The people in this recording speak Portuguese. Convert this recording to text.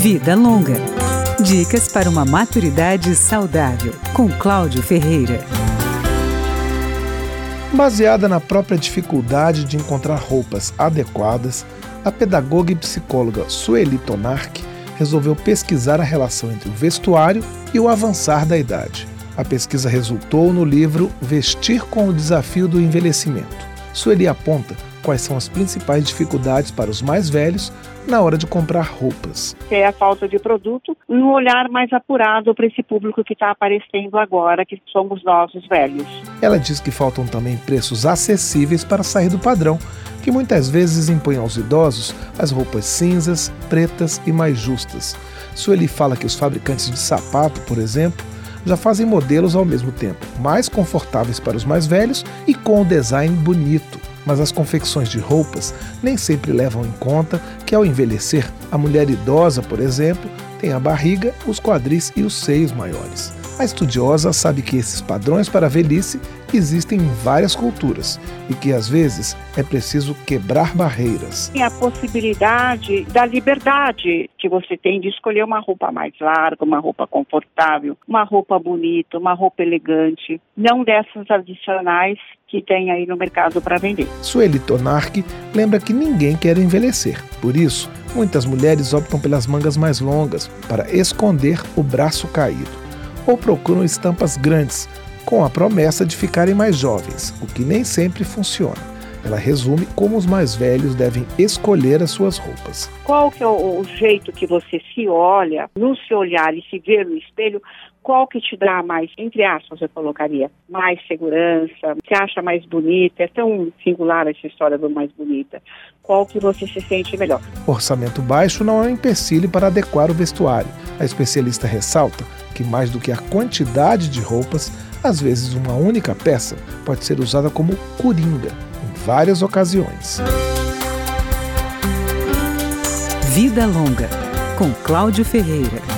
Vida Longa. Dicas para uma maturidade saudável, com Cláudio Ferreira. Baseada na própria dificuldade de encontrar roupas adequadas, a pedagoga e psicóloga Sueli Tonark resolveu pesquisar a relação entre o vestuário e o avançar da idade. A pesquisa resultou no livro Vestir com o Desafio do Envelhecimento. Sueli aponta quais são as principais dificuldades para os mais velhos na hora de comprar roupas. É a falta de produto, um olhar mais apurado para esse público que está aparecendo agora, que somos nós, os velhos. Ela diz que faltam também preços acessíveis para sair do padrão, que muitas vezes impõe aos idosos as roupas cinzas, pretas e mais justas. Sueli fala que os fabricantes de sapato, por exemplo, já fazem modelos ao mesmo tempo mais confortáveis para os mais velhos e com o design bonito. Mas as confecções de roupas nem sempre levam em conta que ao envelhecer, a mulher idosa, por exemplo, tem a barriga, os quadris e os seios maiores. A estudiosa sabe que esses padrões para a velhice existem em várias culturas e que às vezes é preciso quebrar barreiras. Tem a possibilidade da liberdade que você tem de escolher uma roupa mais larga, uma roupa confortável, uma roupa bonita, uma roupa elegante, não dessas adicionais que tem aí no mercado para vender. Sueli Tonark lembra que ninguém quer envelhecer. Por isso, muitas mulheres optam pelas mangas mais longas para esconder o braço caído ou procuram estampas grandes, com a promessa de ficarem mais jovens, o que nem sempre funciona. Ela resume como os mais velhos devem escolher as suas roupas. Qual que é o, o jeito que você se olha, no se olhar e se ver no espelho, qual que te dá mais, entre aspas, eu colocaria, mais segurança, que acha mais bonita, é tão singular essa história do mais bonita, qual que você se sente melhor. Orçamento baixo não é um empecilho para adequar o vestuário. A especialista ressalta que mais do que a quantidade de roupas, às vezes uma única peça pode ser usada como coringa em várias ocasiões. Vida Longa, com Cláudio Ferreira.